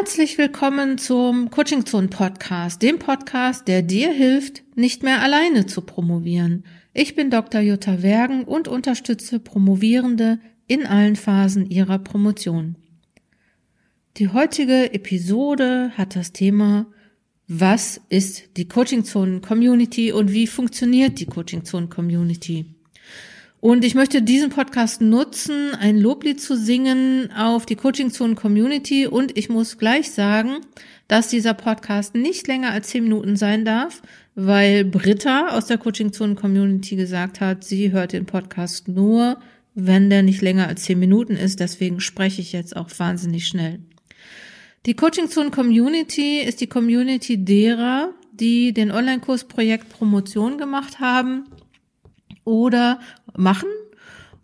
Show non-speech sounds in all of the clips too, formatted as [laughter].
Herzlich willkommen zum Coaching Zone Podcast, dem Podcast, der dir hilft, nicht mehr alleine zu promovieren. Ich bin Dr. Jutta Wergen und unterstütze Promovierende in allen Phasen ihrer Promotion. Die heutige Episode hat das Thema Was ist die Coaching Zone Community und wie funktioniert die Coaching Zone Community? Und ich möchte diesen Podcast nutzen, ein Loblied zu singen auf die Coaching Zone Community. Und ich muss gleich sagen, dass dieser Podcast nicht länger als zehn Minuten sein darf, weil Britta aus der Coaching Zone Community gesagt hat, sie hört den Podcast nur, wenn der nicht länger als zehn Minuten ist. Deswegen spreche ich jetzt auch wahnsinnig schnell. Die Coaching Zone Community ist die Community derer, die den Online-Kurs Projekt Promotion gemacht haben oder machen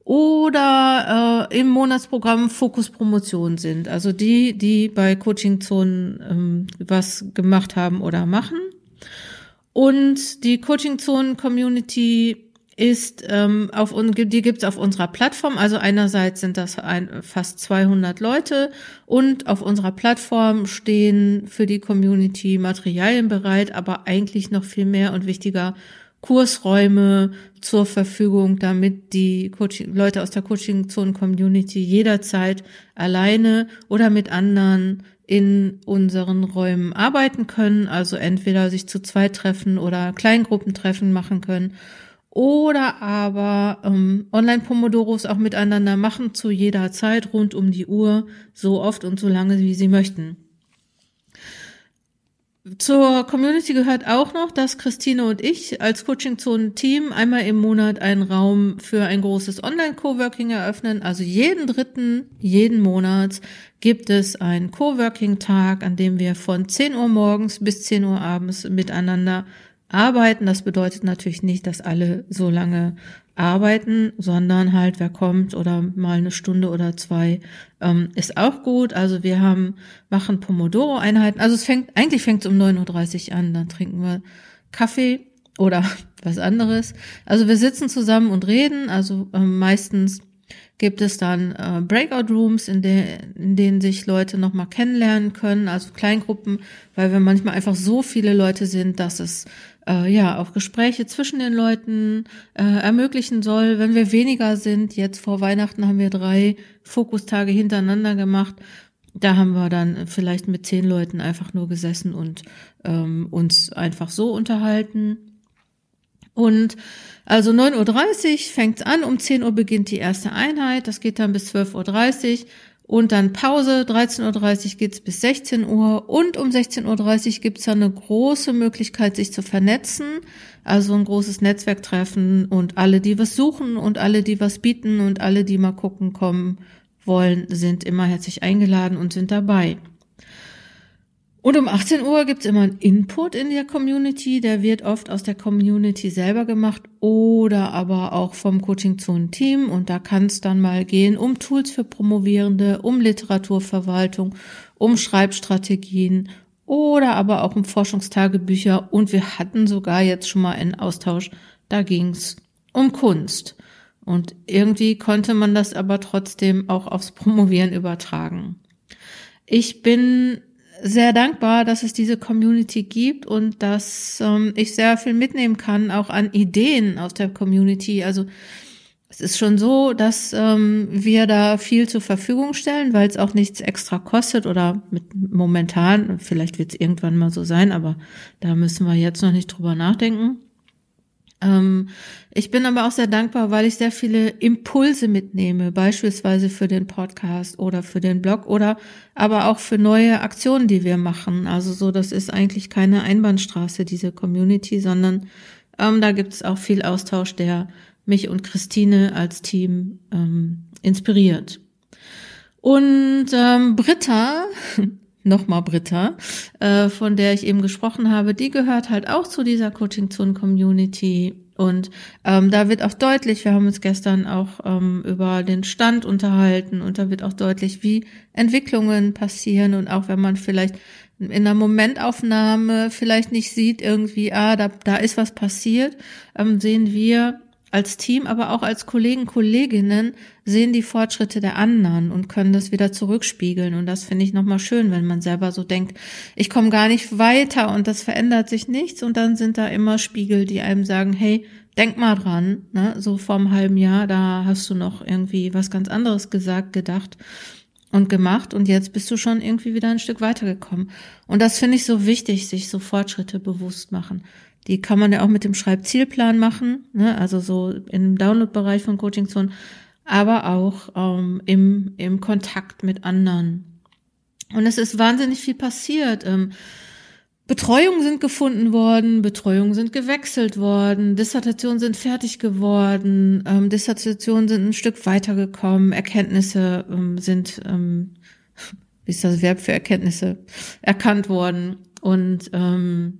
oder äh, im Monatsprogramm Fokus Promotion sind. Also die, die bei Coaching Zonen ähm, was gemacht haben oder machen. Und die Coaching Zonen Community ist ähm, auf die gibt's auf unserer Plattform. Also einerseits sind das ein, fast 200 Leute und auf unserer Plattform stehen für die Community Materialien bereit, aber eigentlich noch viel mehr und wichtiger Kursräume zur Verfügung, damit die Coaching, Leute aus der Coaching-Zonen-Community jederzeit alleine oder mit anderen in unseren Räumen arbeiten können, also entweder sich zu zweit treffen oder Kleingruppentreffen machen können oder aber ähm, Online-Pomodoros auch miteinander machen zu jeder Zeit rund um die Uhr, so oft und so lange, wie sie möchten. Zur Community gehört auch noch, dass Christine und ich als Coaching-Zonen-Team einmal im Monat einen Raum für ein großes Online-Coworking eröffnen. Also jeden dritten, jeden Monat gibt es einen Coworking-Tag, an dem wir von 10 Uhr morgens bis 10 Uhr abends miteinander arbeiten. Das bedeutet natürlich nicht, dass alle so lange arbeiten, sondern halt, wer kommt oder mal eine Stunde oder zwei, ähm, ist auch gut. Also wir haben, machen Pomodoro-Einheiten. Also es fängt, eigentlich fängt es um 9.30 Uhr an, dann trinken wir Kaffee oder [laughs] was anderes. Also wir sitzen zusammen und reden, also ähm, meistens gibt es dann äh, Breakout Rooms, in, de in denen sich Leute nochmal kennenlernen können, also Kleingruppen, weil wir manchmal einfach so viele Leute sind, dass es äh, ja auch Gespräche zwischen den Leuten äh, ermöglichen soll. Wenn wir weniger sind, jetzt vor Weihnachten haben wir drei Fokustage hintereinander gemacht. Da haben wir dann vielleicht mit zehn Leuten einfach nur gesessen und ähm, uns einfach so unterhalten. Und also 9.30 Uhr fängt's an, um 10 Uhr beginnt die erste Einheit, das geht dann bis 12.30 Uhr und dann Pause, 13.30 Uhr geht's bis 16 Uhr und um 16.30 Uhr gibt's dann eine große Möglichkeit, sich zu vernetzen, also ein großes Netzwerktreffen und alle, die was suchen und alle, die was bieten und alle, die mal gucken kommen wollen, sind immer herzlich eingeladen und sind dabei. Und um 18 Uhr gibt's immer einen Input in der Community, der wird oft aus der Community selber gemacht oder aber auch vom Coaching Zone Team und da kann es dann mal gehen um Tools für Promovierende, um Literaturverwaltung, um Schreibstrategien oder aber auch um Forschungstagebücher und wir hatten sogar jetzt schon mal einen Austausch, da ging's um Kunst. Und irgendwie konnte man das aber trotzdem auch aufs Promovieren übertragen. Ich bin sehr dankbar, dass es diese Community gibt und dass ähm, ich sehr viel mitnehmen kann, auch an Ideen aus der Community. Also es ist schon so, dass ähm, wir da viel zur Verfügung stellen, weil es auch nichts extra kostet oder mit momentan, vielleicht wird es irgendwann mal so sein, aber da müssen wir jetzt noch nicht drüber nachdenken. Ähm, ich bin aber auch sehr dankbar, weil ich sehr viele Impulse mitnehme, beispielsweise für den Podcast oder für den Blog oder aber auch für neue Aktionen, die wir machen. Also so, das ist eigentlich keine Einbahnstraße, diese Community, sondern ähm, da gibt es auch viel Austausch, der mich und Christine als Team ähm, inspiriert. Und ähm, Britta, [laughs] nochmal Britta, äh, von der ich eben gesprochen habe, die gehört halt auch zu dieser Coaching Zone Community. Und ähm, da wird auch deutlich, wir haben uns gestern auch ähm, über den Stand unterhalten und da wird auch deutlich, wie Entwicklungen passieren und auch wenn man vielleicht in einer Momentaufnahme vielleicht nicht sieht irgendwie, ah, da, da ist was passiert, ähm, sehen wir als Team, aber auch als Kollegen, Kolleginnen sehen die Fortschritte der anderen und können das wieder zurückspiegeln. Und das finde ich nochmal schön, wenn man selber so denkt, ich komme gar nicht weiter und das verändert sich nichts. Und dann sind da immer Spiegel, die einem sagen, hey, denk mal dran, ne? so vor einem halben Jahr, da hast du noch irgendwie was ganz anderes gesagt, gedacht und gemacht und jetzt bist du schon irgendwie wieder ein Stück weitergekommen. Und das finde ich so wichtig, sich so Fortschritte bewusst machen. Die kann man ja auch mit dem Schreibzielplan machen, ne? also so im Download-Bereich von Coaching Zone, aber auch ähm, im, im Kontakt mit anderen. Und es ist wahnsinnig viel passiert. Ähm, Betreuungen sind gefunden worden, Betreuungen sind gewechselt worden, Dissertationen sind fertig geworden, ähm, Dissertationen sind ein Stück weitergekommen, Erkenntnisse ähm, sind, ähm, wie ist das Verb für Erkenntnisse, erkannt worden. Und ähm,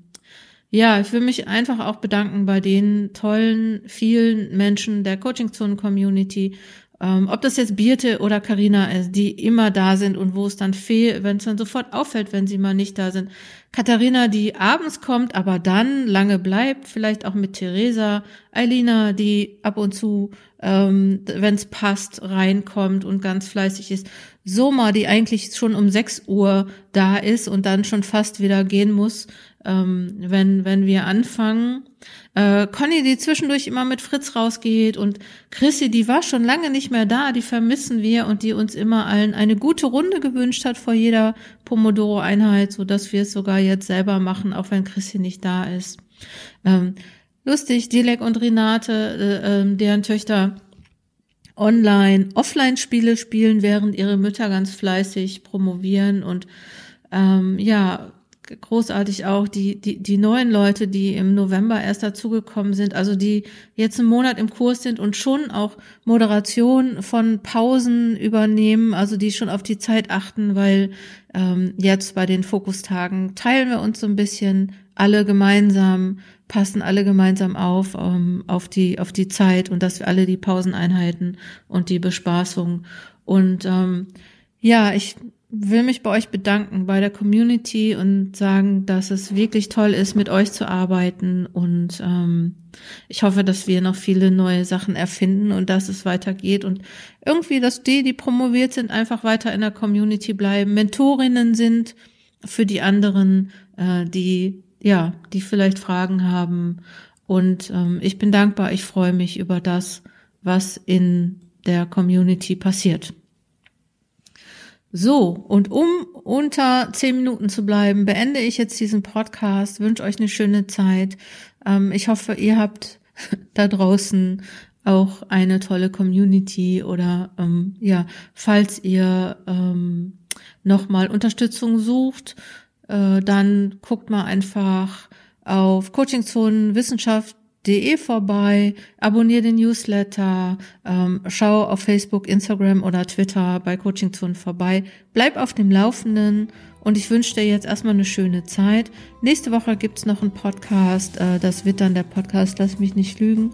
ja, ich will mich einfach auch bedanken bei den tollen, vielen Menschen der Coaching-Zonen-Community, ähm, ob das jetzt Birte oder Karina ist, die immer da sind und wo es dann fehlt, wenn es dann sofort auffällt, wenn sie mal nicht da sind. Katharina, die abends kommt, aber dann lange bleibt, vielleicht auch mit Theresa, Eilina, die ab und zu, ähm, wenn es passt, reinkommt und ganz fleißig ist. Soma, die eigentlich schon um 6 Uhr da ist und dann schon fast wieder gehen muss, ähm, wenn, wenn wir anfangen. Äh, Conny, die zwischendurch immer mit Fritz rausgeht und Chrissy, die war schon lange nicht mehr da, die vermissen wir und die uns immer allen eine gute Runde gewünscht hat vor jeder Pomodoro-Einheit, so dass wir es sogar jetzt selber machen, auch wenn Chrissy nicht da ist. Ähm, lustig, Dilek und Renate, äh, äh, deren Töchter online, Offline-Spiele spielen, während ihre Mütter ganz fleißig promovieren und ähm, ja, großartig auch die, die, die neuen Leute, die im November erst dazugekommen sind, also die jetzt einen Monat im Kurs sind und schon auch Moderation von Pausen übernehmen, also die schon auf die Zeit achten, weil ähm, jetzt bei den Fokustagen teilen wir uns so ein bisschen alle gemeinsam, passen alle gemeinsam auf, ähm, auf die, auf die Zeit und dass wir alle die Pauseneinheiten und die Bespaßung. Und ähm, ja, ich will mich bei euch bedanken, bei der Community und sagen, dass es wirklich toll ist, mit euch zu arbeiten. Und ähm, ich hoffe, dass wir noch viele neue Sachen erfinden und dass es weitergeht. Und irgendwie, dass die, die promoviert sind, einfach weiter in der Community bleiben, Mentorinnen sind für die anderen, äh, die ja, die vielleicht Fragen haben. Und ähm, ich bin dankbar, ich freue mich über das, was in der Community passiert. So, und um unter zehn Minuten zu bleiben, beende ich jetzt diesen Podcast, wünsche euch eine schöne Zeit. Ähm, ich hoffe, ihr habt [laughs] da draußen auch eine tolle Community oder ähm, ja, falls ihr ähm, nochmal Unterstützung sucht, äh, dann guckt mal einfach auf Coachingzonen Wissenschaft de vorbei, abonniere den Newsletter, ähm, schau auf Facebook, Instagram oder Twitter bei Coaching Zone vorbei. Bleib auf dem Laufenden und ich wünsche dir jetzt erstmal eine schöne Zeit. Nächste Woche gibt's noch einen Podcast. Äh, das wird dann der Podcast Lass mich nicht lügen.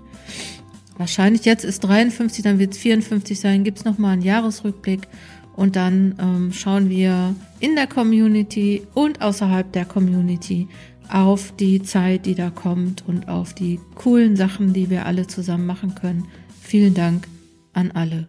Wahrscheinlich jetzt ist 53, dann wird's 54 sein. Gibt's noch mal einen Jahresrückblick und dann ähm, schauen wir in der Community und außerhalb der Community, auf die Zeit, die da kommt und auf die coolen Sachen, die wir alle zusammen machen können. Vielen Dank an alle.